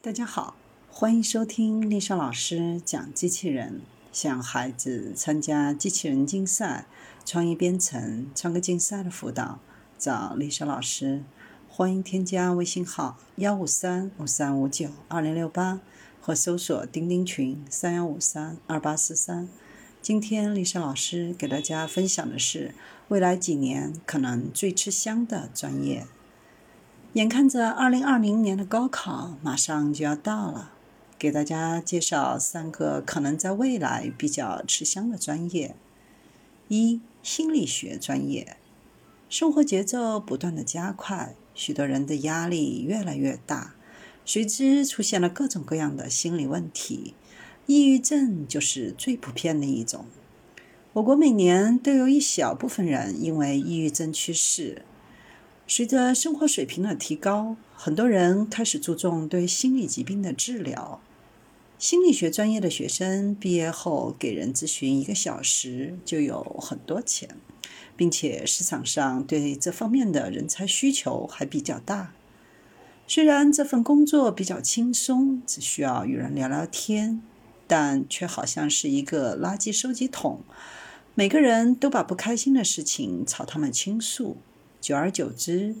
大家好，欢迎收听丽莎老师讲机器人。想孩子参加机器人竞赛、创意编程、创客竞赛的辅导，找丽莎老师。欢迎添加微信号幺五三五三五九二零六八，或搜索钉钉群三幺五三二八四三。今天丽莎老师给大家分享的是未来几年可能最吃香的专业。眼看着二零二零年的高考马上就要到了，给大家介绍三个可能在未来比较吃香的专业。一、心理学专业。生活节奏不断的加快，许多人的压力越来越大，随之出现了各种各样的心理问题，抑郁症就是最普遍的一种。我国每年都有一小部分人因为抑郁症去世。随着生活水平的提高，很多人开始注重对心理疾病的治疗。心理学专业的学生毕业后给人咨询一个小时就有很多钱，并且市场上对这方面的人才需求还比较大。虽然这份工作比较轻松，只需要与人聊聊天，但却好像是一个垃圾收集桶，每个人都把不开心的事情朝他们倾诉。久而久之，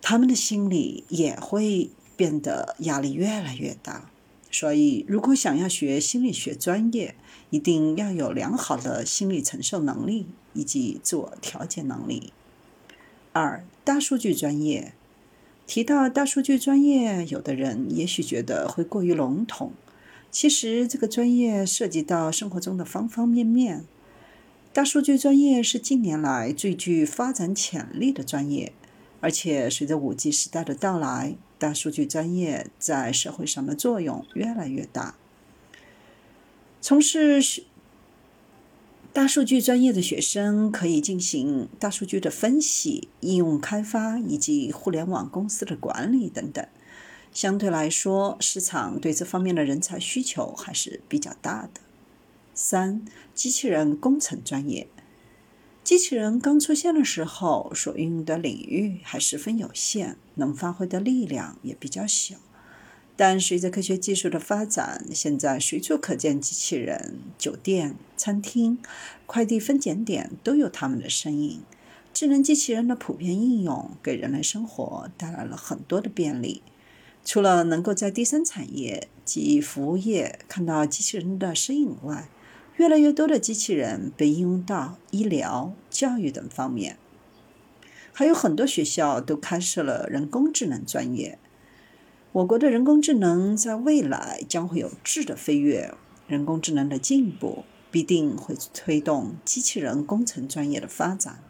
他们的心里也会变得压力越来越大。所以，如果想要学心理学专业，一定要有良好的心理承受能力以及自我调节能力。二、大数据专业。提到大数据专业，有的人也许觉得会过于笼统。其实，这个专业涉及到生活中的方方面面。大数据专业是近年来最具发展潜力的专业，而且随着 5G 时代的到来，大数据专业在社会上的作用越来越大。从事大数据专业的学生可以进行大数据的分析、应用开发以及互联网公司的管理等等。相对来说，市场对这方面的人才需求还是比较大的。三、机器人工程专业。机器人刚出现的时候，所运用的领域还十分有限，能发挥的力量也比较小。但随着科学技术的发展，现在随处可见机器人，酒店、餐厅、快递分拣点都有他们的身影。智能机器人的普遍应用，给人类生活带来了很多的便利。除了能够在第三产业及服务业看到机器人的身影外，越来越多的机器人被应用到医疗、教育等方面，还有很多学校都开设了人工智能专业。我国的人工智能在未来将会有质的飞跃，人工智能的进步必定会推动机器人工程专业的发展。